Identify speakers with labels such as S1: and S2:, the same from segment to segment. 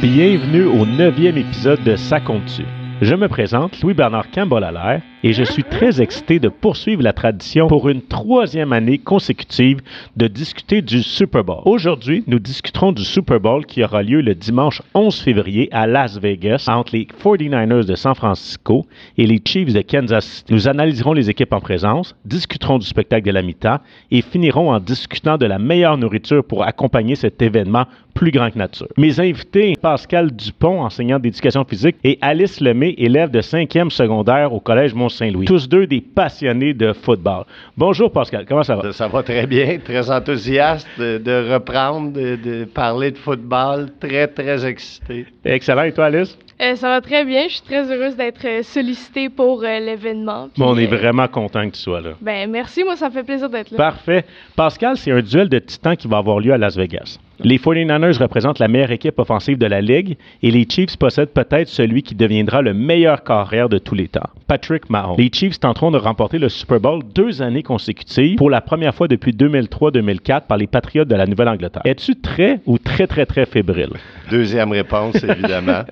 S1: Bienvenue au neuvième épisode de Ça compte Je me présente, Louis-Bernard Cambolalaire, et je suis très excité de poursuivre la tradition pour une troisième année consécutive de discuter du Super Bowl. Aujourd'hui, nous discuterons du Super Bowl qui aura lieu le dimanche 11 février à Las Vegas entre les 49ers de San Francisco et les Chiefs de Kansas City. Nous analyserons les équipes en présence, discuterons du spectacle de la mi-temps et finirons en discutant de la meilleure nourriture pour accompagner cet événement plus grand que nature. Mes invités, Pascal Dupont, enseignant d'éducation physique, et Alice Lemay, élève de 5e secondaire au Collège Mont-Saint-Louis. Tous deux des passionnés de football. Bonjour Pascal, comment ça va?
S2: Ça va très bien, très enthousiaste de, reprendre, de, parler de football, très, très excité.
S1: Excellent, et toi Alice?
S3: Euh, ça va très bien. Je suis très heureuse d'être euh, sollicitée pour euh, l'événement.
S1: on est vraiment content que tu sois là.
S3: Ben merci, moi ça me fait plaisir d'être là.
S1: Parfait. Pascal, c'est un duel de titans qui va avoir lieu à Las Vegas. Les 49ers représentent la meilleure équipe offensive de la Ligue et les Chiefs possèdent peut-être celui qui deviendra le meilleur carrière de tous les temps, Patrick Mahomes. Les Chiefs tenteront de remporter le Super Bowl deux années consécutives pour la première fois depuis 2003-2004 par les Patriots de la Nouvelle-Angleterre. Es-tu très ou très, très, très fébrile?
S2: Deuxième réponse, évidemment.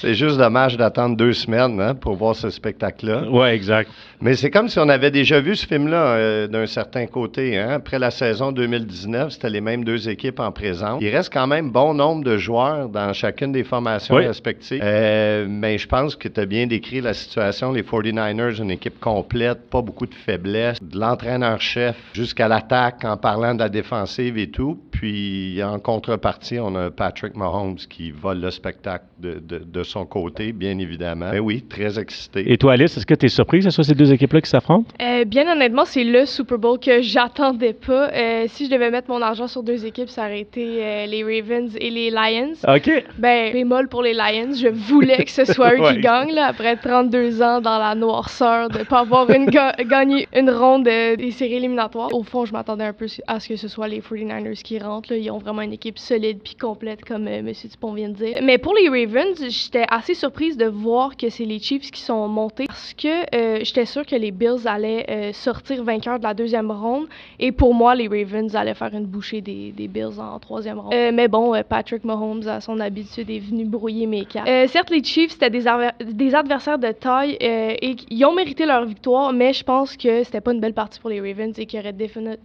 S2: c'est juste dommage d'attendre deux semaines hein, pour voir ce spectacle-là.
S1: Oui, exact.
S2: Mais c'est comme si on avait déjà vu ce film-là euh, d'un certain côté. Hein. Après la saison 2019, c'était les mêmes deux équipes en présence. Il reste quand même bon nombre de joueurs dans chacune des formations respectives. Euh, mais je pense que tu as bien décrit la situation. Les 49ers, une équipe complète, pas beaucoup de faiblesses, de l'entraîneur-chef jusqu'à l'attaque en parlant de la défensive et tout. Puis en contrepartie, on a Patrick Mahomes qui vole le spectacle de, de, son côté, bien évidemment. Mais oui, très excité.
S1: Et toi, Alice, est-ce que tu es surprise que ce soit ces deux équipes-là qui s'affrontent?
S3: Euh, bien honnêtement, c'est le Super Bowl que j'attendais pas. Euh, si je devais mettre mon argent sur deux équipes, ça aurait été euh, les Ravens et les Lions.
S1: OK.
S3: Ben, bémol pour les Lions. Je voulais que ce soit eux qui gagnent, là, après 32 ans dans la noirceur, de ne pas avoir une gagné une ronde des séries éliminatoires. Au fond, je m'attendais un peu à ce que ce soit les 49ers qui rentrent. Là. Ils ont vraiment une équipe solide puis complète, comme M. Dupont vient de dire. Mais pour les Ravens, j'étais assez surprise de voir que c'est les Chiefs qui sont montés parce que j'étais sûre que les Bills allaient euh, sortir vainqueurs de la deuxième ronde. Et pour moi, les Ravens allaient faire une bouchée des, des Bills en troisième Euh, mais bon, euh, Patrick Mahomes, à son habitude, est venu brouiller mes cartes. certes, les Chiefs, c'était des, des, adversaires de taille et ils ont mérité leur victoire, mais je pense que c'était pas une belle partie pour les Ravens et qu'ils auraient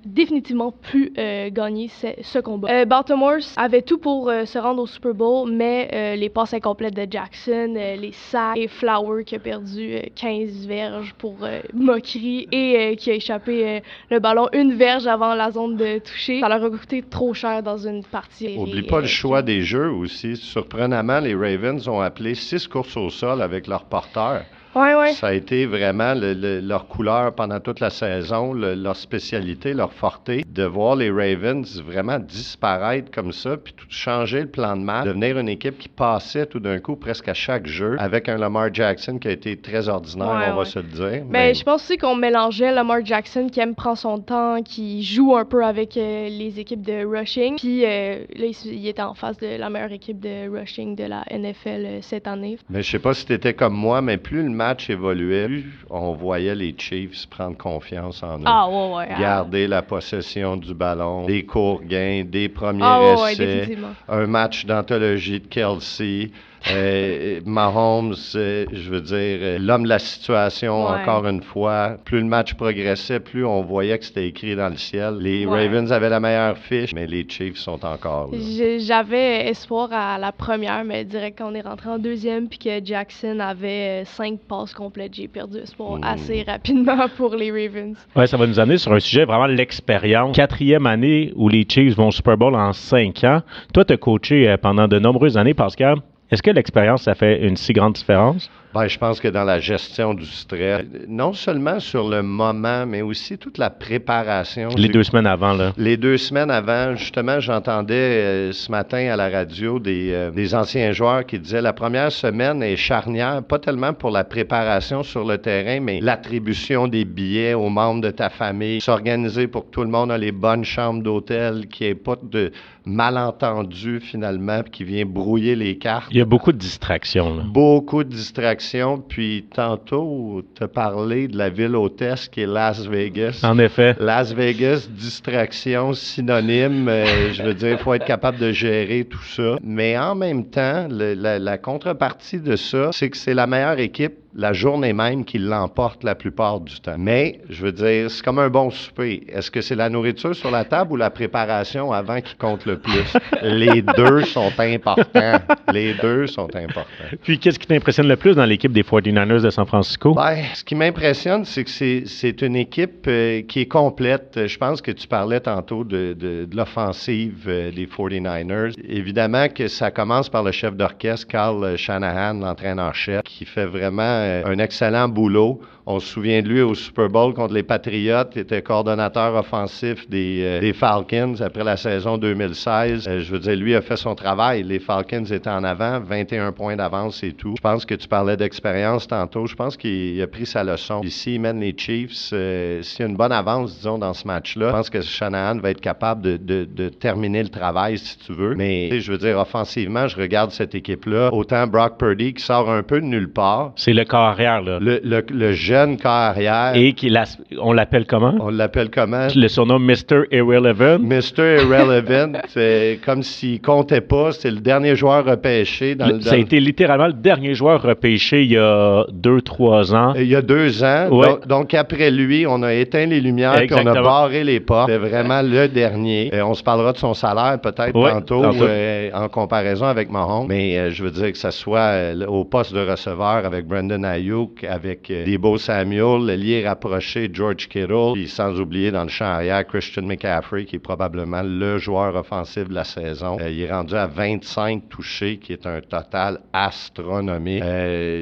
S3: définitivement pu gagner ce, ce combat. Baltimore avait tout pour se rendre au Super Bowl, mais les passes incomplètes de Jackson, les sacs et Flower qui a perdu 15 verges pour moquerie et euh, qui a échappé euh, le ballon une verge avant la zone de toucher. Ça leur a coûté trop cher dans une partie.
S2: Oublie pas le euh, choix des jeux aussi. Surprenamment, les Ravens ont appelé six courses au sol avec leur porteur. Ça a été vraiment leur couleur pendant toute la saison, leur spécialité, leur forté. De voir les Ravens vraiment disparaître comme ça, puis tout changer le plan de match, devenir une équipe qui passait tout d'un coup presque à chaque jeu, avec un Lamar Jackson qui a été très ordinaire, on va se le dire.
S3: Ben, mais... je pense aussi qu'on mélangeait Lamar Jackson qui aime prendre son temps, qui joue un peu avec euh, les équipes de rushing, puis euh, là, il, était en face de la meilleure équipe de rushing de la NFL euh, cette année.
S2: Mais je sais pas si tu étais comme moi, mais plus le match évoluait, on voyait les Chiefs prendre confiance en eux.
S3: Ah, ouais, ouais,
S2: ah. Garder la possession du ballon, des courts gains, des premiers ah, essais, un match d'anthologie de Kelsey. Euh, Mahomes, euh, je veux dire, euh, l'homme de la situation, encore une fois. Plus le match progressait, plus on voyait que c'était écrit dans le ciel. Les Ravens avaient la meilleure fiche, mais les Chiefs sont encore là.
S3: J'avais espoir à la première, mais direct qu'on est rentré en deuxième, puis que Jackson avait cinq passes complètes, j'ai perdu espoir hmm. assez rapidement pour les Ravens.
S1: Ouais, ça va nous amener sur un sujet vraiment l'expérience. Quatrième année où les Chiefs vont au Super Bowl en cinq ans. Toi, tu as coaché pendant de nombreuses années, Pascal. Est-ce que l'expérience, ça fait une si grande différence?
S2: Ben, je pense que dans la gestion du stress, non seulement sur le moment, mais aussi toute la préparation.
S1: Les deux semaines avant, là.
S2: Les deux semaines avant, justement, j'entendais euh, ce matin à la radio des, euh, des anciens joueurs qui disaient la première semaine est charnière, pas tellement pour la préparation sur le terrain, mais l'attribution des billets aux membres de ta famille, s'organiser pour que tout le monde ait les bonnes chambres d'hôtel, qu'il n'y ait pas de malentendu finalement qui vient brouiller les cartes.
S1: Il y a beaucoup de distractions. Là.
S2: Beaucoup de distractions. Puis tantôt, as parlé de la ville hôtesse qui est Las Vegas.
S1: En effet.
S2: Las Vegas, distraction, synonyme. Euh, je veux dire, il faut être capable de gérer tout ça. Mais en même temps, la, la contrepartie de ça, c'est que c'est la meilleure équipe la journée même qui l'emporte la plupart du temps. Mais, je veux dire, c'est comme un bon souper. Est-ce que c'est la nourriture sur la table ou la préparation avant qui compte le plus? Les deux sont importants. Les deux sont importants.
S1: Puis, qu'est-ce qui t'impressionne le plus dans l'équipe des 49ers de San Francisco?
S2: Ben, ce qui m'impressionne, c'est que c'est une équipe euh, qui est complète. Je pense que tu parlais tantôt de, de, l'offensive euh, des 49ers. Évidemment que ça commence par le chef d'orchestre, Carl Shanahan, l'entraîneur-chef, qui fait vraiment un excellent boulot. On se souvient de lui au Super Bowl contre les Patriots. Il était coordonnateur offensif des, euh, des Falcons après la saison 2016. Euh, je veux dire, lui a fait son travail. Les Falcons étaient en avant, 21 points d'avance et tout. Je pense que tu parlais d'expérience tantôt. Je pense qu'il a pris sa leçon. Ici, il mène les Chiefs. S'il y a une bonne avance, disons, dans ce match-là, je pense que Shanahan va être capable de, de, de terminer le travail, si tu veux. Mais je veux dire, offensivement, je regarde cette équipe-là. Autant Brock Purdy qui sort un peu de nulle part.
S1: C'est le corps arrière, là.
S2: Le, le, le jeune corps arrière.
S1: Et qui on l'appelle comment?
S2: On l'appelle comment?
S1: Le surnom Mr. Irrelevant.
S2: Mr. Irrelevant, c'est comme s'il comptait pas. C'est le dernier joueur repêché. Dans le,
S1: ça a été littéralement le dernier joueur repêché il y a deux, trois ans.
S2: Il y a deux ans. Donc, après lui, on a éteint les lumières et on a barré les portes. C'est vraiment le dernier. Et on se parlera de son salaire peut-être tantôt, euh, en comparaison avec Mahomes. Mais euh, je veux dire que ce soit euh, au poste de receveur avec Brandon Ayuk, avec Debo Samuel, le lié rapproché George Kittle, puis sans oublier dans le champ arrière Christian McCaffrey, qui est probablement le joueur offensif de la saison. il est rendu à 25 touchés, qui est un total astronomique.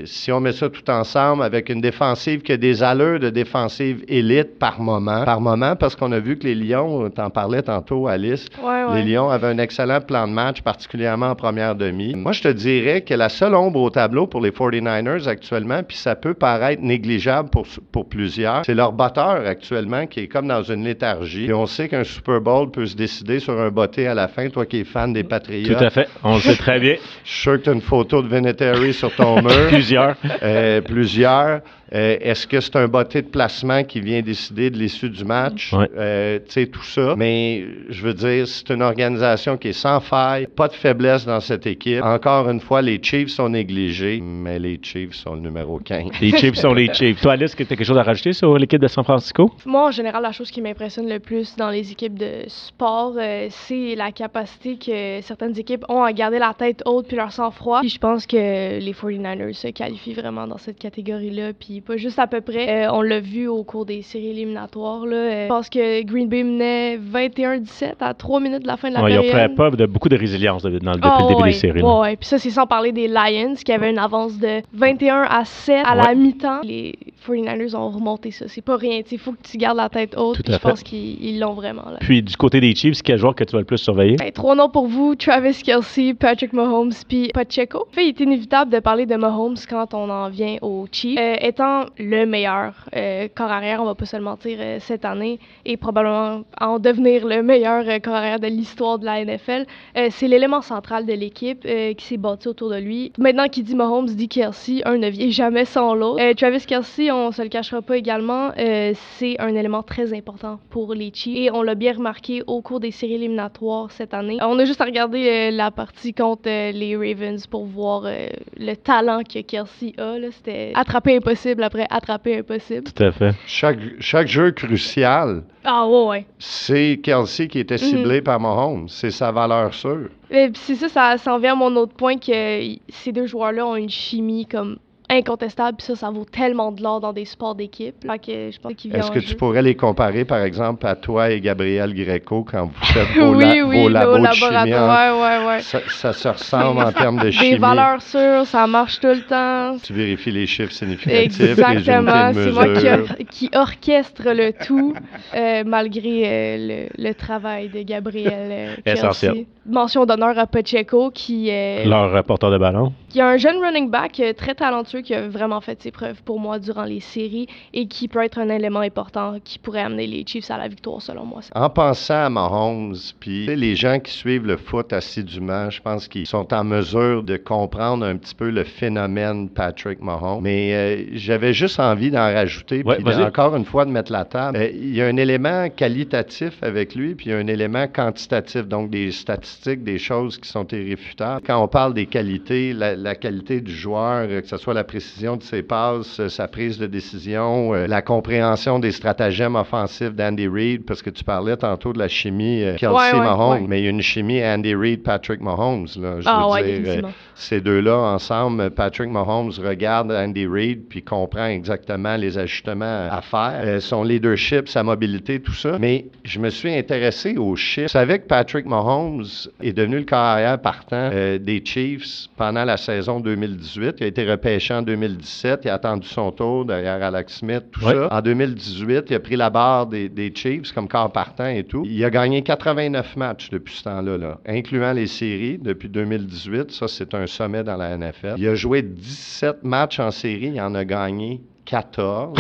S2: si on met ça tout ensemble avec une défensive qui a des allures de défensive élite par moment, par moment, parce qu'on a vu que les Lions, t'en parlais tantôt, Alice, les Lions avaient un excellent plan de match, particulièrement en première demi. Moi, je te dirais que la seule ombre au tableau pour les 49ers actuellement, puis ça peut paraître négligeable pour, pour plusieurs, c'est leur batteur actuellement qui est comme dans une léthargie. Et on sait qu'un Super Bowl peut se décider sur un botté à la fin, toi qui es fan des Patriots.
S1: Tout à fait, on le sait très bien.
S2: Je suis sûr que tu as une photo de Vinatieri sur ton mur.
S1: plusieurs.
S2: Euh, plusieurs. Euh, est-ce que c'est un botté de placement qui vient décider de l'issue du match? Euh, tu sais, tout ça. Mais je veux dire, c'est une organisation qui est sans faille, pas de faiblesse dans cette équipe. Encore une fois, les Chiefs sont négligés, mais les Chiefs sont le numéro 15.
S1: Les Chiefs sont les Chiefs. Toi, Alice, tu as quelque chose à rajouter sur l'équipe de San Francisco?
S3: Moi, en général, la chose qui m'impressionne le plus dans les équipes de sport, euh, c'est la capacité que certaines équipes ont à garder la tête haute puis leur sang-froid. Puis je pense que les 49ers se qualifient vraiment dans cette catégorie-là. Puis pas juste à peu près. Euh, on l'a vu au cours des séries éliminatoires. Là. Euh, je pense que Green Bay menait 21-17 à 3 minutes de la fin de la ouais, période.
S1: Ils ont fait preuve de beaucoup de résilience depuis le début
S3: oh,
S1: des séries.
S3: Ouais, puis ça, c'est sans parler des Lions qui avaient une avance de 21 à 7 à la mi-temps. Les 49ers ont remonté ça. C'est pas rien. Il faut que tu gardes la tête haute. je pense qu'ils l'ont vraiment. Là.
S1: Puis du côté des Chiefs, quel joueur que tu vas le plus surveiller?
S3: Ben, trois noms pour vous Travis Kelsey, Patrick Mahomes, puis Pacheco. En fait, il est inévitable de parler de Mahomes quand on en vient aux Chiefs. Euh, étant le meilleur euh, corps arrière, on va pas se le mentir, euh, cette année, et probablement en devenir le meilleur euh, corps arrière de l'histoire de la NFL. c'est l'élément central de l'équipe qui s'est bâti autour de lui. Maintenant qu'il dit Mahomes, dit Kelsey, un ne vient jamais sans l'autre. Travis Kelsey, on se le cachera pas également, c'est un élément très important pour les Chiefs, et on l'a bien remarqué au cours des séries éliminatoires cette année. on a juste à regarder la partie contre les Ravens pour voir le talent que Kelsey a. C'était attraper impossible après attraper impossible.
S1: Tout à fait.
S2: Chaque, chaque jeu crucial,
S3: ah, ouais,
S2: c'est Kelsey qui était ciblé mhm. par Mahomes. C'est sa valeur sûre.
S3: C'est ça, ça, ça en vient à mon autre point que ces deux joueurs-là ont une chimie comme incontestables. Puis ça, ça vaut tellement de l'or dans des sports d'équipe.
S2: Est-ce que tu pourrais les comparer, par exemple, à toi et Gabriel Greco quand vous faites vos, oui, oui, vos labos de chimie?
S3: Ouais, ouais,
S2: ça, ça, se ressemble en termes de chimie.
S3: Des valeurs sûres, ça marche tout le temps.
S2: Tu vérifies les chiffres significatifs,
S3: Exactement.
S2: C'est
S3: moi qui, qui, orchestre le tout, euh, malgré euh, le, le, travail de Gabriel. Euh,
S1: Essentiel.
S3: Mention d'honneur à Pacheco, qui est...
S1: Leur porteur de ballon.
S3: Qui a un jeune running back très talentueux qui a vraiment fait ses preuves pour moi durant les séries et qui peut être un élément important qui pourrait amener les Chiefs à la victoire, selon moi.
S2: En pensant à Mahomes, puis les gens qui suivent le foot assidûment, je pense qu'ils sont en mesure de comprendre un petit peu le phénomène Patrick Mahomes. Mais euh, j'avais juste envie d'en rajouter, puis encore une fois de mettre la table. Euh, il y a un élément qualitatif avec lui, puis il y a un élément quantitatif, donc des statistiques, des choses qui sont irréfutables. Quand on parle des qualités, la, la qualité du joueur, que ce soit la précision de ses passes, sa prise de décision, euh, la compréhension des stratagèmes offensifs d'Andy Reid, parce que tu parlais tantôt de la chimie euh, Kelsey Mahomes, mais il y a une chimie Andy Reid, Patrick Mahomes. Là, je
S3: ah,
S2: veux dire, euh, ces deux-là ensemble, Patrick Mahomes regarde Andy Reid puis comprend exactement les ajustements à faire, son leadership, sa mobilité, tout ça. Mais je me suis intéressé aux chiffres. Tu savais que Patrick Mahomes est devenu le carrière partant des Chiefs pendant la saison 2018. Il a été repêché en 2017. Il a attendu son tour derrière Alex Smith, tout ça. En 2018, il a pris la barre des, Chiefs comme corps partant et tout. Il a gagné 89 matchs depuis ce temps-là, là, incluant les séries depuis 2018. Ça, c'est un sommet dans la NFL. Il a joué 17 matchs en série. Il en a gagné 14.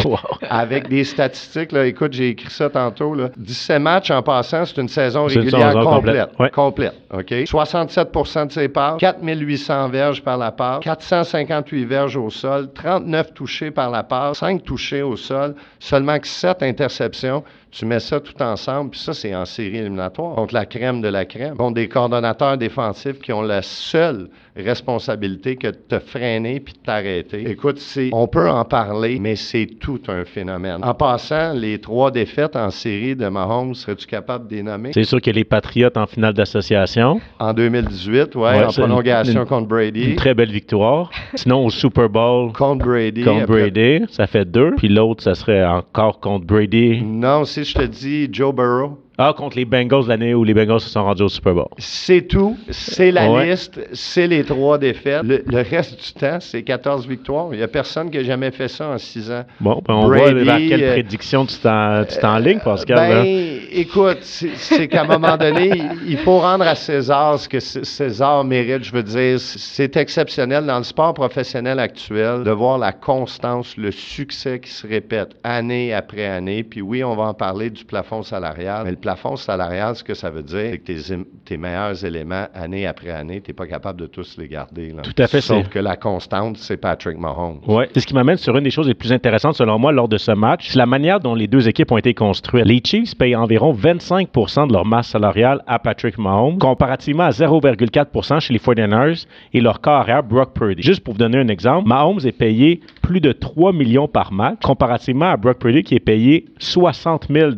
S2: Avec des statistiques, là, écoute, j'ai écrit ça tantôt. Là. 17 matchs en passant, c'est une saison régulière complète. Complète. OK? 67% de ses passes, 4800 verges par la passe, 458 verges au sol, 39 touchés par la passe, 5 touchés au sol, seulement que 7 interceptions. Tu mets ça tout ensemble, puis ça, c'est en série éliminatoire contre la crème de la crème, contre des coordonnateurs défensifs qui ont la seule responsabilité que de te freiner puis de t'arrêter. Écoute, on peut en parler, mais c'est tout un phénomène. En passant, les trois défaites en série de Mahomes, serais-tu capable de les nommer?
S1: C'est sûr que les Patriotes en finale d'association.
S2: En 2018, oui, ouais, en prolongation contre Brady.
S1: Une très belle victoire. Sinon, au Super Bowl.
S2: Contre Brady.
S1: Contre Brady, ça fait deux. Puis l'autre, ça serait encore contre Brady.
S2: Non, si je te dis Joe Burrow?
S1: Ah, contre les Bengals l'année où les Bengals se sont rendus au Super Bowl.
S2: C'est tout. C'est la liste. C'est les trois défaites. Le, reste du temps, c'est 14 victoires. Il n'y a personne qui a jamais fait ça en six ans.
S1: Bon, ben on voit vers quelle euh, prédiction tu t'enlignes, Pascal.
S2: Ben, écoute, c'est qu'à un moment donné, il faut rendre à César ce que César mérite. Je veux dire, c'est exceptionnel dans le sport professionnel actuel de voir la constance, le succès qui se répète année après année. Puis oui, on va en parler du plafond salarial, mais le plafond salarial, ce que ça veut dire, c'est que tes, meilleurs éléments, année après année, tu n'es pas capable de tous les garder.
S1: Tout à fait.
S2: Sauf que la constante, c'est Patrick Mahomes.
S1: Oui, c'est ce qui m'amène sur une des choses les plus intéressantes, selon moi, lors de ce match. C'est la manière dont les deux équipes ont été construites. Les Chiefs payent environ 25% de leur masse salariale à Patrick Mahomes, comparativement à 0,4% chez les 49ers et leur carrière Brock Purdy. Juste pour vous donner un exemple, Mahomes est payé plus de 3 millions par match, comparativement à Brock Purdy qui est payé 60 000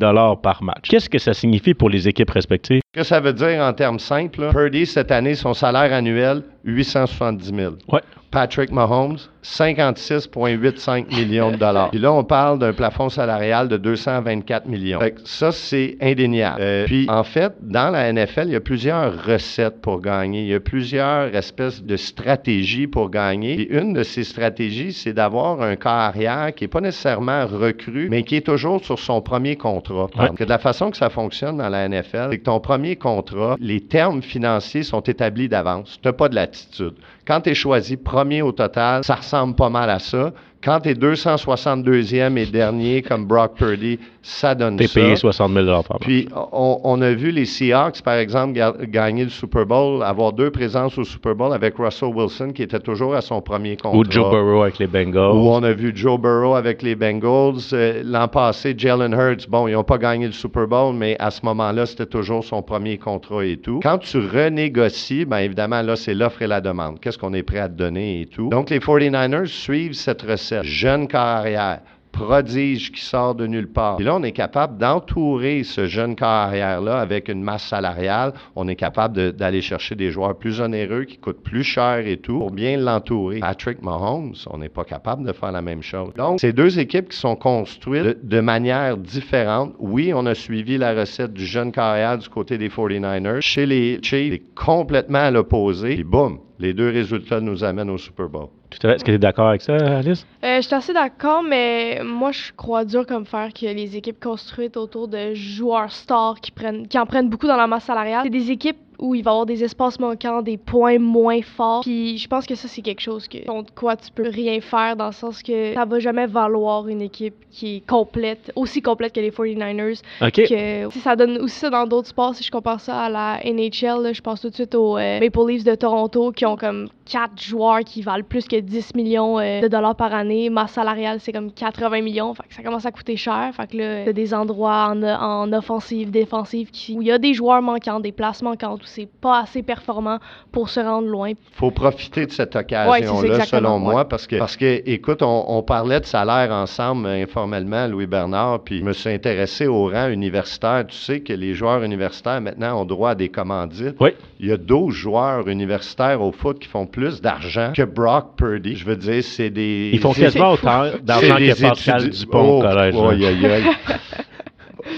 S1: par match. Qu'est-ce que ça pour les équipes respectives?
S2: Que ça veut dire en termes simples, Purdy, cette année, son salaire annuel, 870 000.
S1: Ouais.
S2: Patrick Mahomes, 56,85 millions de dollars. Puis là, on parle d'un plafond salarial de 224 millions. ça, c'est indéniable. Euh, puis, en fait, dans la NFL, il y a plusieurs recettes pour gagner. Il y a plusieurs espèces de stratégies pour gagner. Et une de ces stratégies, c'est d'avoir un carrière qui n'est pas nécessairement recru, mais qui est toujours sur son premier contrat. Parce que de la façon que ça fonctionne dans la NFL, c'est que ton premier contrat, les termes financiers sont établis d'avance. Tu n'as pas de next to Quand tu es choisi premier au total, ça ressemble pas mal à ça. Quand tu es 262e et dernier comme Brock Purdy, ça donne
S1: ça.
S2: T'es
S1: payé 60 000 par
S2: mois. Puis on, a vu les Seahawks, par exemple, gagner le Super Bowl, avoir deux présences au Super Bowl avec Russell Wilson qui était toujours à son premier contrat.
S1: Ou Joe Burrow avec les Bengals.
S2: Ou on a vu Joe Burrow avec les Bengals. Euh, l'an passé, Jalen Hurts, bon, ils n'ont pas gagné le Super Bowl, mais à ce moment-là, c'était toujours son premier contrat et tout. Quand tu renégocies, bien évidemment, là, c'est l'offre et la demande. Qu'est-ce qu'on est prêt à te donner et tout. Donc, les 49ers suivent cette recette jeune carrière, prodige qui sort de nulle part. Et là, on est capable d'entourer ce jeune carrière-là avec une masse salariale. On est capable d'aller chercher des joueurs plus onéreux qui coûtent plus cher et tout pour bien l'entourer. Patrick Mahomes, on n'est pas capable de faire la même chose. Donc, c'est deux équipes qui sont construites de, manière différente. Oui, on a suivi la recette du jeune carrière du côté des 49ers. Chez les Chiefs, c'est complètement à l'opposé. Puis boum, les deux résultats nous amènent au Super Bowl.
S1: Tout à fait. Est-ce que tu es d'accord avec ça, Alice?
S3: Euh, je suis assez d'accord, mais moi, je crois dur comme faire que les équipes construites autour de joueurs stars qui, prennent, qui en prennent beaucoup dans la masse salariale, c'est des équipes où il va y avoir des espaces manquants, des points moins forts. Puis je pense que ça, c'est quelque chose que, contre quoi tu peux rien faire dans le sens que ça va jamais valoir une équipe qui est complète, aussi complète que les 49ers.
S1: OK.
S3: Que, si ça donne aussi ça dans d'autres sports, si je compare ça à la NHL, je pense tout de suite aux euh, Maple Leafs de Toronto qui ont comme quatre joueurs qui valent plus que 10 millions euh, de dollars par année. Masse salariale, c'est comme 80 millions. Fait que ça commence à coûter cher. Fait que là, t'as des endroits en, en offensive, défensive, qui, où il y a des joueurs manquants, des places manquantes, c'est pas assez performant pour se rendre loin.
S2: faut profiter de cette occasion-là, selon moi, parce que, parce que écoute, on, parlait de salaire ensemble informellement, Louis Bernard, puis je me suis intéressé au rang universitaire. Tu sais que les joueurs universitaires, maintenant, ont droit à des commandites.
S1: Oui.
S2: Il y a 12 joueurs universitaires au foot qui font plus d'argent que Brock Purdy. Je veux dire, c'est des...
S1: Ils font quasiment autant d'argent que Pascal Dupont au collège.
S2: Oh,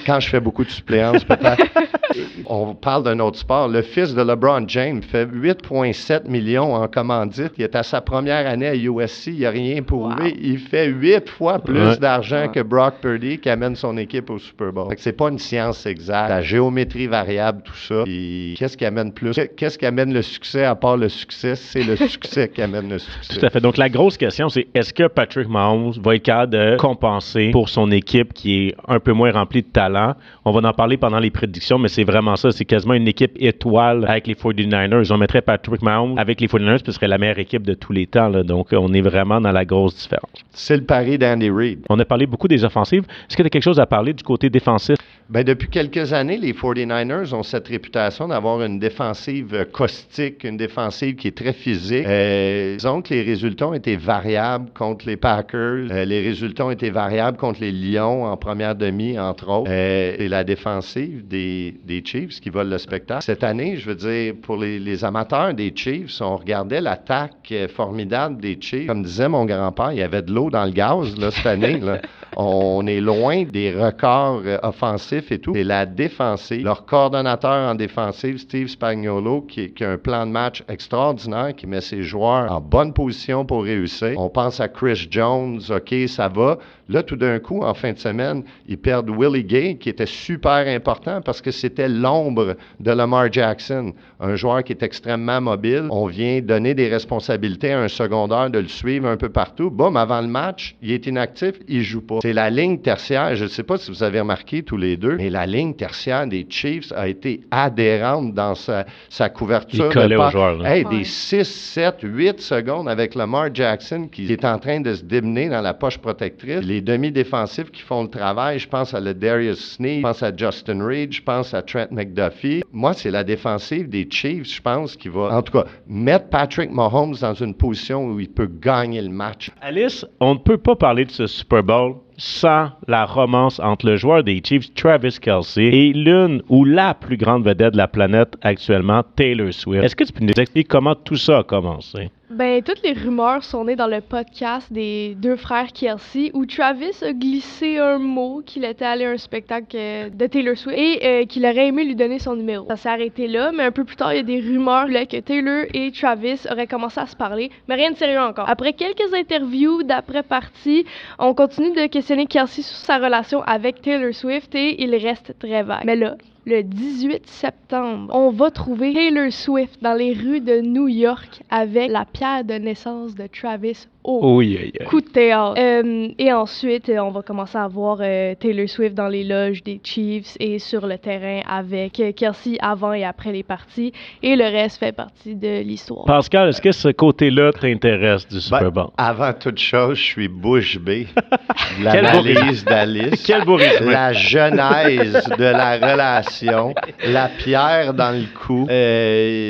S2: Quand je fais beaucoup de suppléances, peut-être. On parle d'un autre sport. Le fils de LeBron James fait 8,7 millions en commandite. Il est à sa première année à USC. Il n'a rien prouvé. Il fait huit fois plus d'argent que Brock Purdy qui amène son équipe au Super Bowl. C'est pas une science exacte. La géométrie variable, tout ça. Qu'est-ce qui amène plus? Qu'est-ce qui amène le succès à part le succès? C'est le succès qui amène le succès.
S1: Tout à fait. Donc, la grosse question, c'est est-ce que Patrick Mahomes va être capable de compenser pour son équipe qui est un peu moins remplie de talent? On va en parler pendant les prédictions, mais c'est vraiment ça. C'est quasiment une équipe étoile avec les 49ers. On mettrait Patrick Mahomes avec les 49ers, puis ce serait la meilleure équipe de tous les temps. Donc, on est vraiment dans la grosse différence.
S2: C'est le pari d'Andy Reid.
S1: On a parlé beaucoup des offensives. Est-ce que tu as quelque chose à parler du côté défensif?
S2: Bien, depuis quelques années, les 49ers ont cette réputation d'avoir une défensive caustique, une défensive qui est très physique. Euh, disons que les résultats ont été variables contre les Packers. Euh, les résultats ont été variables contre les Lions en première demi, entre autres. Euh, et la défensive des, des Chiefs qui volent le spectacle. Cette année, je veux dire, pour les, amateurs des Chiefs, on regardait l'attaque euh, formidable des Chiefs. Comme disait mon grand-père, il y avait de l'eau dans le gaz là, cette année. On est loin des records euh, offensifs et tout. C'est la défensive. Leur coordonnateur en défensive, Steve Spagnolo, qui, qui, a un plan de match extraordinaire, qui met ses joueurs en bonne position pour réussir. On pense à Chris Jones, OK, ça va. Là, tout d'un coup, en fin de semaine, ils perdent Willie Gay, qui était super important parce que c'était l'ombre de Lamar Jackson, un joueur qui est extrêmement mobile. On vient donner des responsabilités à un secondaire de le suivre un peu partout. Boum, avant le match, il est inactif, il joue pas. C'est la ligne tertiaire, je ne sais pas si vous avez remarqué tous les deux, mais la ligne tertiaire des Chiefs a été adhérente dans sa, sa couverture.
S1: Il collait aux joueurs.
S2: Des 6, 7, 8 secondes avec Lamar Jackson qui est en train de se démener dans la poche protectrice. Les demi-défensifs qui font le travail. Je pense à le Darius Sneed, je pense à Justin Reed, je pense à Trent McDuffie. Moi, c'est la défensive des Chiefs, je pense, qui va, en tout cas, mettre Patrick Mahomes dans une position où il peut gagner le match.
S1: Alice, on ne peut pas parler de ce Super Bowl sans la romance entre le joueur des Chiefs, Travis Kelsey, et l'une ou la plus grande vedette de la planète actuellement, Taylor Swift. Est-ce que tu peux nous expliquer comment tout ça a commencé?
S3: Ben, toutes les rumeurs sont nées dans le podcast des deux frères Kelsey où Travis a glissé un mot qu'il était allé à un spectacle euh, de Taylor Swift et euh, qu'il aurait aimé lui donner son numéro. Ça s'est arrêté là, mais un peu plus tard, il y a des rumeurs là, que Taylor et Travis auraient commencé à se parler, mais rien de sérieux encore. Après quelques interviews d'après-partie, on continue de questionner Kelsey sur sa relation avec Taylor Swift et il reste très vague. Mais là, le 18 septembre, on va trouver Taylor Swift dans les rues de New York avec la pierre de naissance de Travis
S1: Oh,
S3: coup de théâtre. Euh, et ensuite, euh, on va commencer à voir euh, Taylor Swift dans les loges des Chiefs et sur le terrain avec Kelsey avant et après les parties. Et le reste fait partie de l'histoire.
S1: Pascal, est-ce que ce côté-là t'intéresse du Super ben, Bowl?
S2: avant toute chose, je suis bouche bée l'analyse d'Alice.
S1: Quel beau
S2: La genèse de la relation, la pierre dans le cou.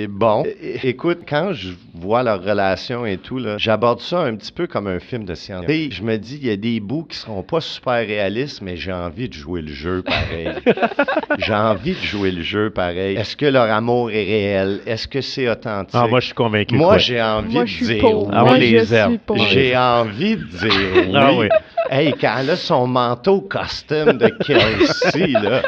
S2: bon, écoute, quand je vois leur relation et tout, j'aborde ça un petit peu comme un film de science. je me dis, il y a des bouts qui seront pas super réalistes, mais j'ai envie de jouer le jeu pareil. j'ai envie de jouer le jeu pareil. Est-ce que leur amour est réel? Est-ce que c'est authentique?
S1: Ah, moi, je suis convaincu.
S2: Moi, j'ai envie de dire
S1: Ah,
S3: moi,
S1: les
S3: je
S1: herbes.
S2: J'ai envie de dire oui.
S1: Ah oui.
S2: Hey, quand elle a son manteau costume de Kelsey, là,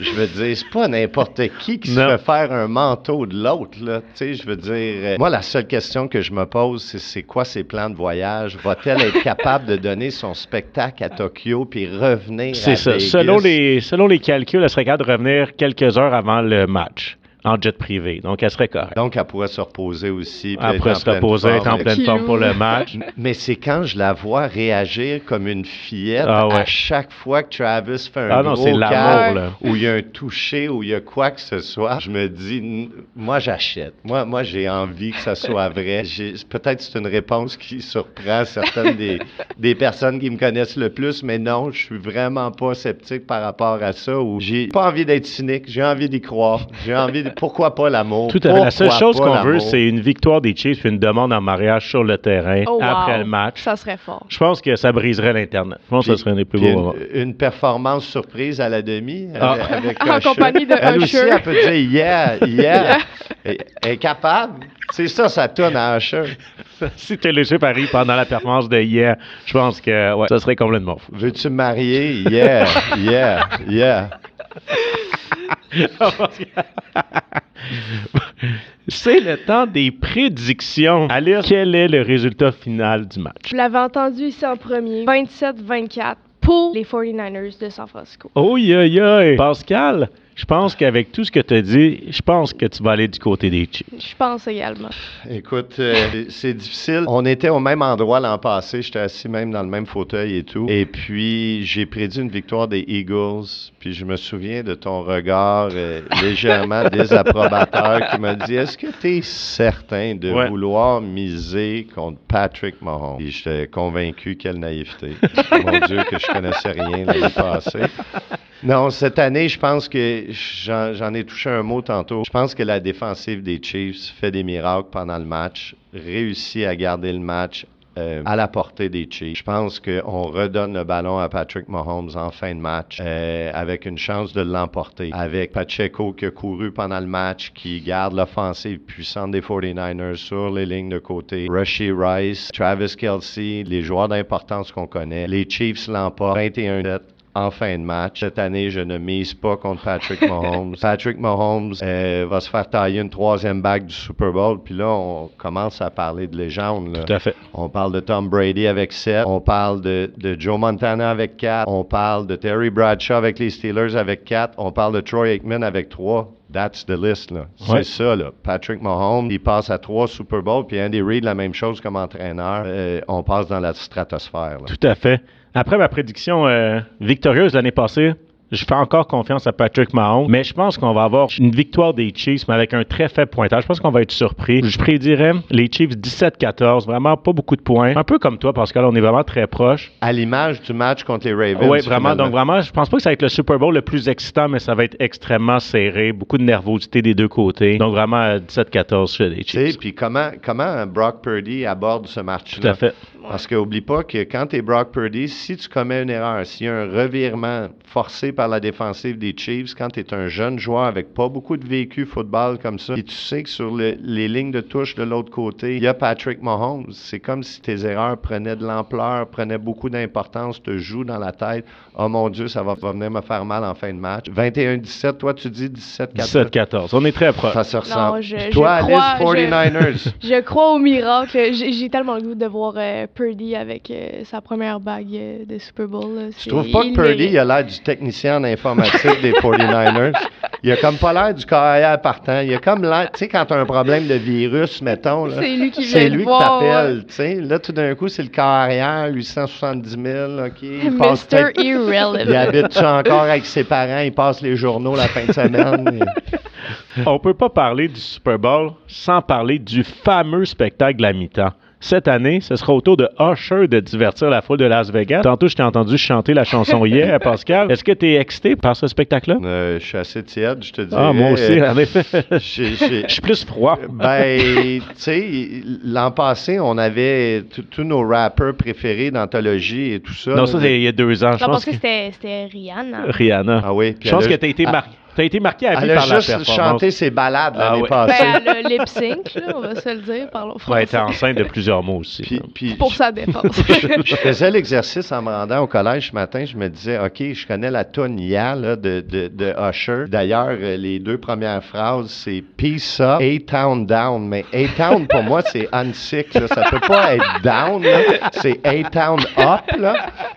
S2: je veux dire, c'est pas n'importe qui qui se fait faire un manteau de l'autre, là. Tu sais, je veux dire, euh, moi, la seule question que je me pose, c'est c'est quoi ses plans de voyage? Va-t-elle être capable de donner son spectacle à Tokyo puis revenir à
S1: C'est ça.
S2: Vegas?
S1: Selon les, selon les calculs, elle serait capable de revenir quelques heures avant le match en jet privé. Donc, elle serait correcte.
S2: Donc, elle pourrait se reposer aussi.
S1: Elle pourrait se reposer, être en pleine forme pour le match.
S2: Mais c'est quand je la vois réagir comme une fillette
S1: Ah ouais.
S2: à chaque fois que Travis fait un
S1: Ah non,
S2: gros
S1: c'est l'amour,
S2: câble,
S1: là.
S2: ou il y a un toucher, ou il y a quoi que ce soit, je me dis, moi j'achète. Moi, moi j'ai envie que ça soit vrai. Peut-être c'est une réponse qui surprend certaines des, des personnes qui me connaissent le plus, mais non, je suis vraiment pas sceptique par rapport à ça. Ou j'ai pas envie d'être cynique, j'ai envie d'y croire. J'ai envie de, pourquoi pas l'amour?
S1: Tout à fait. La seule chose qu'on veut, c'est une victoire des Chiefs puis une demande en mariage sur le terrain
S3: Oh, wow.
S1: après le match.
S3: Ça serait fort.
S1: Je pense que ça briserait l'Internet. Je pense que ce serait un des plus beaux moments.
S2: une, performance surprise à la demi
S1: Ah.
S2: avec, avec
S3: En
S2: Usher.
S3: compagnie de
S2: Elle aussi,
S3: Usher.
S2: elle peut dire yeah, yeah. Elle, elle est capable. C'est ça, ça tourne à Usher.
S1: si tu es léger Paris pendant la performance de hier, je pense que ouais, ça serait complètement fou.
S2: Veux-tu me marier? Yeah, yeah, yeah.
S1: C'est le temps des prédictions. Alice, quel est le résultat final du match?
S3: Je l'avais entendu ici en premier. 27-24 pour les 49ers de San Francisco.
S1: Oh, aïe, aïe. Pascal, je pense qu'avec tout ce que tu as dit, je pense que tu vas aller du côté des Chiefs.
S3: Je pense également.
S2: Écoute, euh, c'est difficile. On était au même endroit l'an passé. J'étais assis même dans le même fauteuil et tout. Et puis, j'ai prédit une victoire des Eagles. Puis, je me souviens de ton regard euh, légèrement désapprobateur qui m'a dit Est-ce que tu es certain de
S1: Ouais.
S2: vouloir miser contre Patrick Mahomes? Et j'étais convaincu, quelle naïveté. Mon Dieu, que je connaissais rien l'année passée. Non, cette année, je pense que j'en ai touché un mot tantôt. Je pense que la défensive des Chiefs fait des miracles pendant le match, réussit à garder le match euh, à la portée des Chiefs. Je pense qu'on redonne le ballon à Patrick Mahomes en fin de match euh, avec une chance de l'emporter. Avec Pacheco qui a couru pendant le match, qui garde l'offensive puissante des 49ers sur les lignes de côté. Rushy Rice, Travis Kelsey, les joueurs d'importance qu'on connaît. Les Chiefs l'emportent 21-7 en fin de match. Cette année, je ne mise pas contre Patrick Mahomes. Patrick Mahomes euh, va se faire tailler une troisième bague du Super Bowl. Puis là, on commence à parler de légende. là.
S1: Tout à fait.
S2: On parle de Tom Brady avec 7. On parle de, de Joe Montana avec 4. On parle de Terry Bradshaw avec les Steelers avec 4. On parle de Troy Aikman avec 3. That's the list, là. C'est
S1: Ouais.
S2: ça, là. Patrick Mahomes, il passe à trois Super Bowls, puis Andy Reid, la même chose comme entraîneur. Euh, on passe dans la stratosphère, là.
S1: Tout à fait. Après ma prédiction euh, victorieuse l'année passée, je fais encore confiance à Patrick Mahomes, mais je pense qu'on va avoir une victoire des Chiefs, mais avec un très faible pointage. Je pense qu'on va être surpris. Je prédirais les Chiefs 17-14, vraiment pas beaucoup de points. Un peu comme toi, Pascal, on est vraiment très proche.
S2: À l'image du match contre les Ravens.
S1: Oui, vraiment.
S2: finalement.
S1: Donc, vraiment, je pense pas que ça va être le Super Bowl le plus excitant, mais ça va être extrêmement serré. Beaucoup de nervosité des deux côtés. Donc, vraiment, euh, 17-14 chez les Chiefs.
S2: puis comment, comment Brock Purdy aborde ce match-là?
S1: Tout à fait.
S2: Parce qu'oublie pas que quand tu es Brock Purdy, si tu commets une erreur, s'il y a un revirement forcé par la défensive des Chiefs, quand tu es un jeune joueur avec pas beaucoup de vécu football comme ça, et tu sais que sur le- les lignes de touche de l'autre côté, il y a Patrick Mahomes, c'est comme si tes erreurs prenaient de l'ampleur, prenaient beaucoup d'importance, te jouent dans la tête. Oh mon Dieu, ça va, va venir me faire mal en fin de match. 21-17, toi tu dis 17-14.
S1: 17-14. On est très proche.
S2: Ça se ressent.
S3: je- je
S2: toi,
S3: crois-
S2: Alice, 49ers.
S3: Je crois au miracle. J'ai tellement le goût de voir euh, Purdy avec euh, sa première bague euh, de Super Bowl. là.
S2: Je trouve pas que Purdy il a l'air du technicien en informatique des 49ers. Il a comme pas l'air du carrière partant. Il a comme l'air, tu sais, quand tu as un problème de virus, mettons, là,
S3: C'est lui qui
S2: c'est lui qui t'appelle, tu sais. Là, tout d'un coup, c'est le carrière, 870 000, OK. Il passe
S3: Mr. Irrelevant.
S2: Il habite encore avec ses parents, il passe les journaux la fin de semaine.
S1: On peut pas parler du Super Bowl sans parler du fameux spectacle de la mi-temps. Cette année, ce sera au tour de Usher de divertir la foule de Las Vegas. Tantôt, je t'ai entendu chanter la chanson hier, Pascal. Est-ce que tu es excité par ce spectacle-là?
S2: Euh, je suis assez tiède, je te dis.
S1: Ah, moi aussi, en effet. Je suis plus froid.
S2: Ben, tu sais, l'an passé, on avait tous nos rappers préférés d'anthologie et tout ça.
S1: Non, ça, c'est il y a deux ans.
S3: Je pense que c'était Rihanna.
S1: Rihanna.
S2: Ah oui.
S1: Je pense que tu as été marqué. Tu as été marqué à vie
S2: elle
S1: par
S2: a
S1: la
S2: juste chanté ses balades
S1: Ah
S2: l'année passée.
S3: Ben, le lip sync, là, on va se le dire, parlons
S1: Ouais, elle
S3: français.
S1: était enceinte de plusieurs mots aussi.
S2: Puis- puis
S3: Pour
S2: je-
S3: sa défense.
S2: je faisais l'exercice en me rendant au collège ce matin. Je me disais, OK, je connais la tonne Ya là, de, de, de Usher. D'ailleurs, euh, les deux premières phrases, c'est Peace up, A-Town down. Mais A-Town, pour moi, c'est unsick. Là. Ça peut pas être down. C'est A-Town up. Là.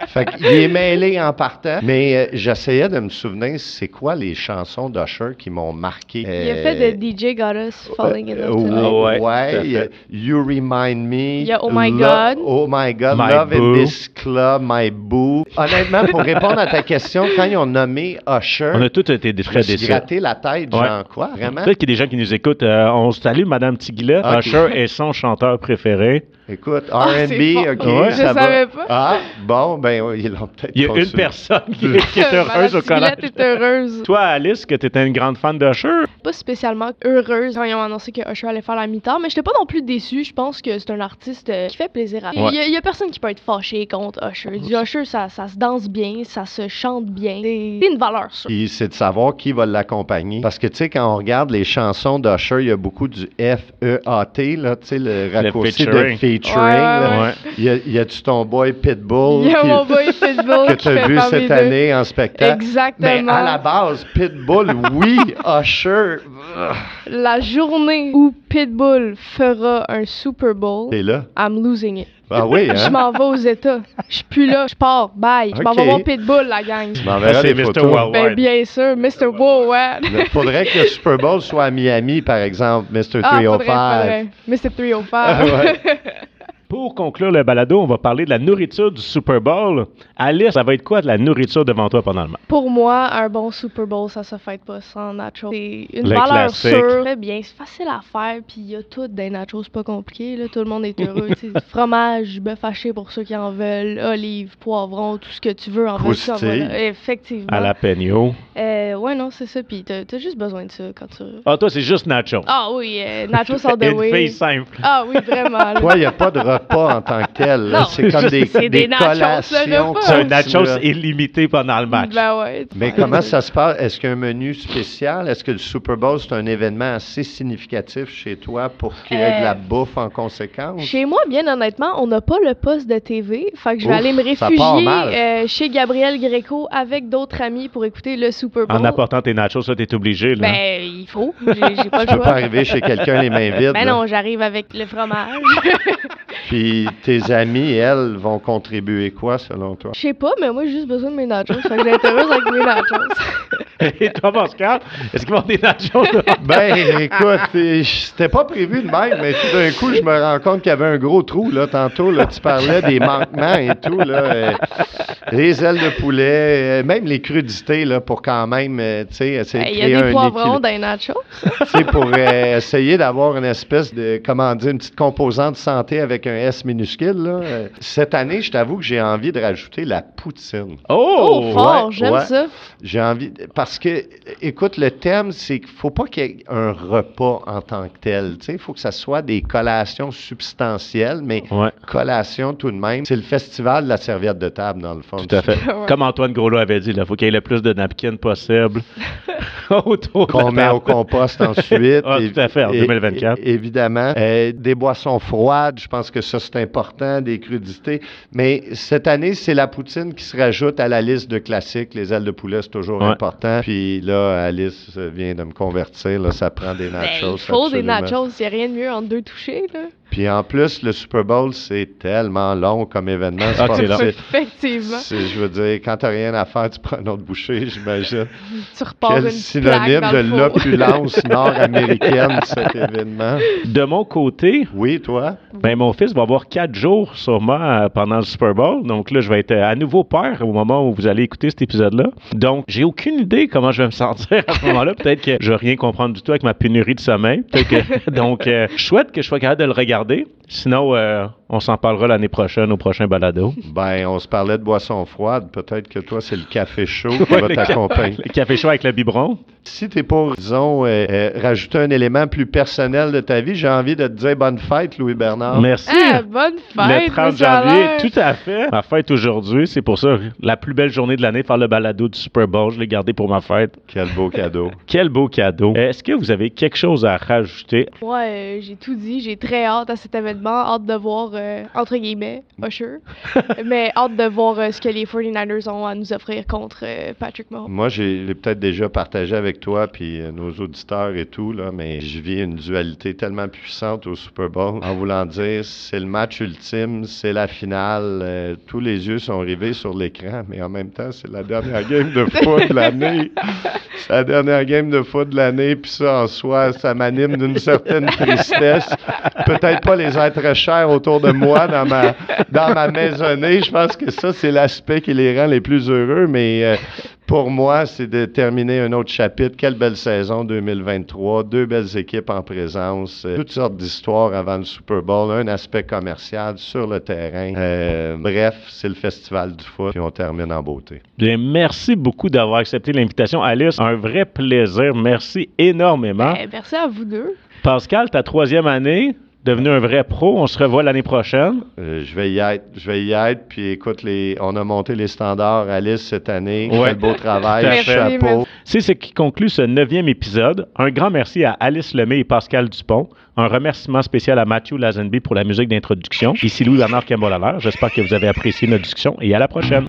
S2: Fait qu'il est mêlé en partant. Mais euh, j'essayais de me souvenir, c'est quoi les chansons d'Usher qui m'ont marqué.
S3: Il a fait de DJ Got Us Falling in Love
S2: Euh,
S3: Tonight.
S1: Ah ouais,
S2: ouais,
S1: tout à
S2: il y a
S1: fait.
S2: You Remind Me.
S3: Il y a Oh My
S2: Lo-
S3: God.
S2: Oh My God.
S1: My
S2: Love
S1: Boo.
S2: in This Club, My Boo. Honnêtement, pour répondre à ta question, quand ils ont nommé Usher,
S1: On a tous été très déçus.
S2: gratté la tête,
S1: Ouais.
S2: genre quoi, vraiment?
S1: Peut-être qu'il y a des gens qui nous écoutent. Euh, on salue Madame Tigila.
S2: Ok.
S1: Usher est son chanteur préféré.
S2: Écoute,
S3: Ah,
S2: R&B. OK,
S1: Ouais.
S2: ça
S3: Je
S2: va.
S3: savais pas.
S2: Ah, bon, ben oui, ils l'ont peut-être
S1: Il y a
S2: pas
S1: une
S2: su.
S1: personne qui, qui est heureuse au collège.
S3: Tu est heureuse.
S1: Toi, Alice, que tu étais une grande fan d'Usher,
S3: Pas spécialement heureuse quand ils ont annoncé que Usher allait faire la mi-temps, mais j'étais pas non plus déçue. Je pense que c'est un artiste euh, qui fait plaisir à.
S1: Ouais.
S3: Il, y a, il y a personne qui peut être fâché contre Usher. Du Usher, ça, ça se danse bien, ça se chante bien. C'est une valeur sûre.
S2: Puis c'est de savoir qui va l'accompagner. Parce que, tu sais, quand on regarde les chansons d'Usher, il y a beaucoup du F-E-A-T, là, tu sais, le raccourci de
S1: featuring.
S2: featuring.
S3: Ouais,
S2: là.
S3: ouais,
S1: ouais.
S2: Il y a- il y a-tu ton boy Pitbull
S3: Il y a
S2: qui-
S3: mon boy Pitbull
S2: que tu as vu cette année en spectacle?
S3: Exactement.
S2: Mais à la base, Pitbull, oui, Usher,
S3: La journée où Pitbull fera un Super Bowl,
S2: là.
S3: I'm losing it.
S2: Ah oui,
S3: Je
S2: hein?
S3: m'en vais aux États. Je suis plus là, je pars. Bye. Je m'en vais voir Pitbull, la gang.
S2: M'enverras
S1: c'est
S2: des
S1: Mr.
S2: photos.
S3: Ben, bien sûr, Mr. Worldwide.
S2: Il faudrait que le Super Bowl soit à Miami, par exemple, Mr.
S3: Ah,
S2: 305.
S3: faudrait, faudrait. Mr. 305.
S2: Ah, ouais.
S1: Pour conclure le balado, on va parler de la nourriture du Super Bowl. Alice, ça va être quoi de la nourriture devant toi pendant le match?
S3: Pour moi, un bon Super Bowl, ça se fête pas sans nachos. C'est une
S1: Le
S3: valeur
S1: classique.
S3: sûre. Très bien, c'est facile à faire, puis il y a tout des nachos, c'est pas compliqué. Là. Tout le monde est heureux. fromage, bœuf haché pour ceux qui en veulent, olives, poivrons, tout ce que tu veux en.
S2: Croustille.
S3: Voilà. Effectivement.
S1: À la peigno.
S3: Euh, ouais, non, c'est ça. Puis t'as t'as juste besoin de ça quand tu.
S1: Ah, toi, c'est juste nacho.
S3: Ah oui, euh, nachos all the
S1: Une
S3: way.
S1: fille simple.
S3: Ah oui, vraiment. là.
S2: Toi, il n'y a pas de repas en tant que tel. C'est comme des,
S3: des nachos,
S2: collations.
S1: C'est un nachos illimité pendant le match.
S3: Ben ouais.
S2: Mais comment ça se passe? Est-ce qu'il y a un menu spécial? Est-ce que le Super Bowl, c'est un événement assez significatif chez toi pour qu'il y ait de la
S3: Euh,
S2: bouffe en conséquence?
S3: Chez moi, bien honnêtement, on n'a pas le poste de TV. Fait que je vais
S2: Ouf,
S3: aller me réfugier euh, chez Gabriel Greco avec d'autres amis pour écouter le Super Bowl.
S1: En apportant tes nachos, ça, t'es obligé. Là.
S3: Ben, il faut. J'ai pas
S2: Tu
S3: le
S2: peux pas arriver chez quelqu'un les mains vides.
S3: Ben
S2: là.
S3: non, j'arrive avec le fromage.
S2: Puis tes amis, elles, vont contribuer quoi selon toi?
S3: Je sais pas, mais moi, j'ai juste besoin de mes nachos. Fait que j'ai été heureuse avec mes nachos.
S1: Et toi, Pascal, est-ce qu'ils vont avoir des nachos? là?
S2: Ben, écoute, c'était pas prévu de même, mais tout d'un coup, je me rends compte qu'il y avait un gros trou, là, tantôt, là, tu parlais des manquements et tout, là, les ailes de poulet, euh, même les crudités, là, pour quand même, euh, tu sais, essayer
S3: Ben, Il y a des poivrons dans les nachos.
S2: Tu sais, pour euh, essayer d'avoir une espèce de, comment dire, une petite composante santé avec un S minuscule, là. Cette année, je t'avoue que j'ai envie de rajouter la poutine.
S1: Oh!
S3: Oh, fort,
S2: ouais,
S3: j'aime
S2: ouais.
S3: ça.
S2: J'ai envie. Parce que, écoute, le thème, c'est qu'il ne faut pas qu'il y ait un repas en tant que tel. Tu sais, il faut que ça soit des collations substantielles, mais
S1: Ouais,
S2: collations tout de même. C'est le festival de la serviette de table, dans le fond.
S1: Tout à fait.
S3: Ouais.
S1: Comme Antoine Groslo avait dit, il faut qu'il y ait le plus de napkins possible autour
S2: Qu'on met au compost ensuite.
S1: Ah, tout à fait, en
S2: et-
S1: 2024.
S2: et- évidemment. Euh, des boissons froides, je pense que ça, c'est important, des crudités. Mais cette année, c'est la poutine qui se rajoute à la liste de classiques. Les ailes de poulet, c'est toujours
S1: Ouais.
S2: important. Puis là, Alice vient de me convertir. Là, ça prend des
S3: Ben,
S2: nachos.
S3: il faut des
S2: absolument.
S3: nachos. Il n'y a rien de mieux entre deux touchés. Là.
S2: Puis en plus, le Super Bowl, c'est tellement long comme événement
S1: Ah, c'est long.
S2: sportif.
S3: Effectivement.
S2: C'est- Je veux dire, quand t'as rien à faire, tu prends un autre bouchée, j'imagine.
S3: Tu repars
S2: Quel
S3: une
S2: synonyme
S3: dans
S2: de l'opulence nord-américaine, cet événement.
S1: De mon côté,
S2: Oui, toi?
S1: ben, mon fils va avoir quatre jours sûrement euh, pendant le Super Bowl. Donc là, je vais être euh, à nouveau père au moment où vous allez écouter cet épisode-là. Donc, j'ai aucune idée comment je vais me sentir à ce moment-là. Peut-être que je vais rien comprendre du tout avec ma pénurie de sommeil. Peut-être que- donc, euh, je souhaite que je sois capable de le regarder regarder. Sinon, euh, on s'en parlera l'année prochaine au prochain balado.
S2: Ben, on se parlait de boissons froides. Peut-être que toi, c'est le café chaud qui va t'accompagner.
S1: Le café chaud avec le biberon.
S2: Si tu es pour, disons, euh, euh, rajouter un élément plus personnel de ta vie, j'ai envie de te dire bonne fête, Louis-Bernard.
S1: Merci.
S3: Ah, bonne fête!
S1: Le 30
S3: ça a
S1: janvier, tout à fait. Ma fête aujourd'hui, c'est pour ça la plus belle journée de l'année, faire le balado du Super Bowl. Je l'ai gardé pour ma fête.
S2: Quel beau cadeau.
S1: Quel beau cadeau. Est-ce que vous avez quelque chose à rajouter?
S3: Moi, euh, j'ai tout dit. J'ai très hâte à cet événement. Hâte de voir, euh, entre guillemets, Usher. mais hâte de voir euh, ce que les 49ers ont à nous offrir contre euh, Patrick Mahomes.
S2: Moi, j'ai l'ai peut-être déjà partagé avec toi puis nos auditeurs et tout, là, mais je vis une dualité tellement puissante au Super Bowl en voulant dire c'est le match ultime, c'est la finale, tous les yeux sont rivés sur l'écran, mais en même temps, c'est la dernière game de foot de l'année. C'est la dernière game de foot de l'année, puis ça, en soi, ça m'anime d'une certaine tristesse. Peut-être pas les êtres chers autour de moi dans ma, dans ma maisonnée. Je pense que ça, c'est l'aspect qui les rend les plus heureux, mais euh, pour moi, c'est de terminer un autre chapitre. Quelle belle saison 2023. Deux belles équipes en présence. euh, toutes sortes d'histoires avant le Super Bowl. Un aspect commercial sur le terrain. Euh, bref, c'est le festival du foot. Puis on termine en beauté.
S1: Bien, merci beaucoup d'avoir accepté l'invitation. Alice, un vrai plaisir. Merci énormément.
S3: Ben, merci à vous deux.
S1: Pascal, ta troisième année, devenu un vrai pro. On se revoit l'année prochaine.
S2: Euh, je vais y être. Je vais y être. Puis écoute, les, on a monté les standards Alice cette année.
S1: Ouais.
S2: Quel beau travail.
S1: À.
S2: Chapeau.
S1: C'est ce qui conclut ce neuvième épisode. Un grand merci à Alice Lemay et Pascal Dupont. Un remerciement spécial à Matthew Lazenby pour la musique d'introduction. Ici Louis-Bernard Cambolalaire. J'espère que vous avez apprécié notre discussion et à la prochaine.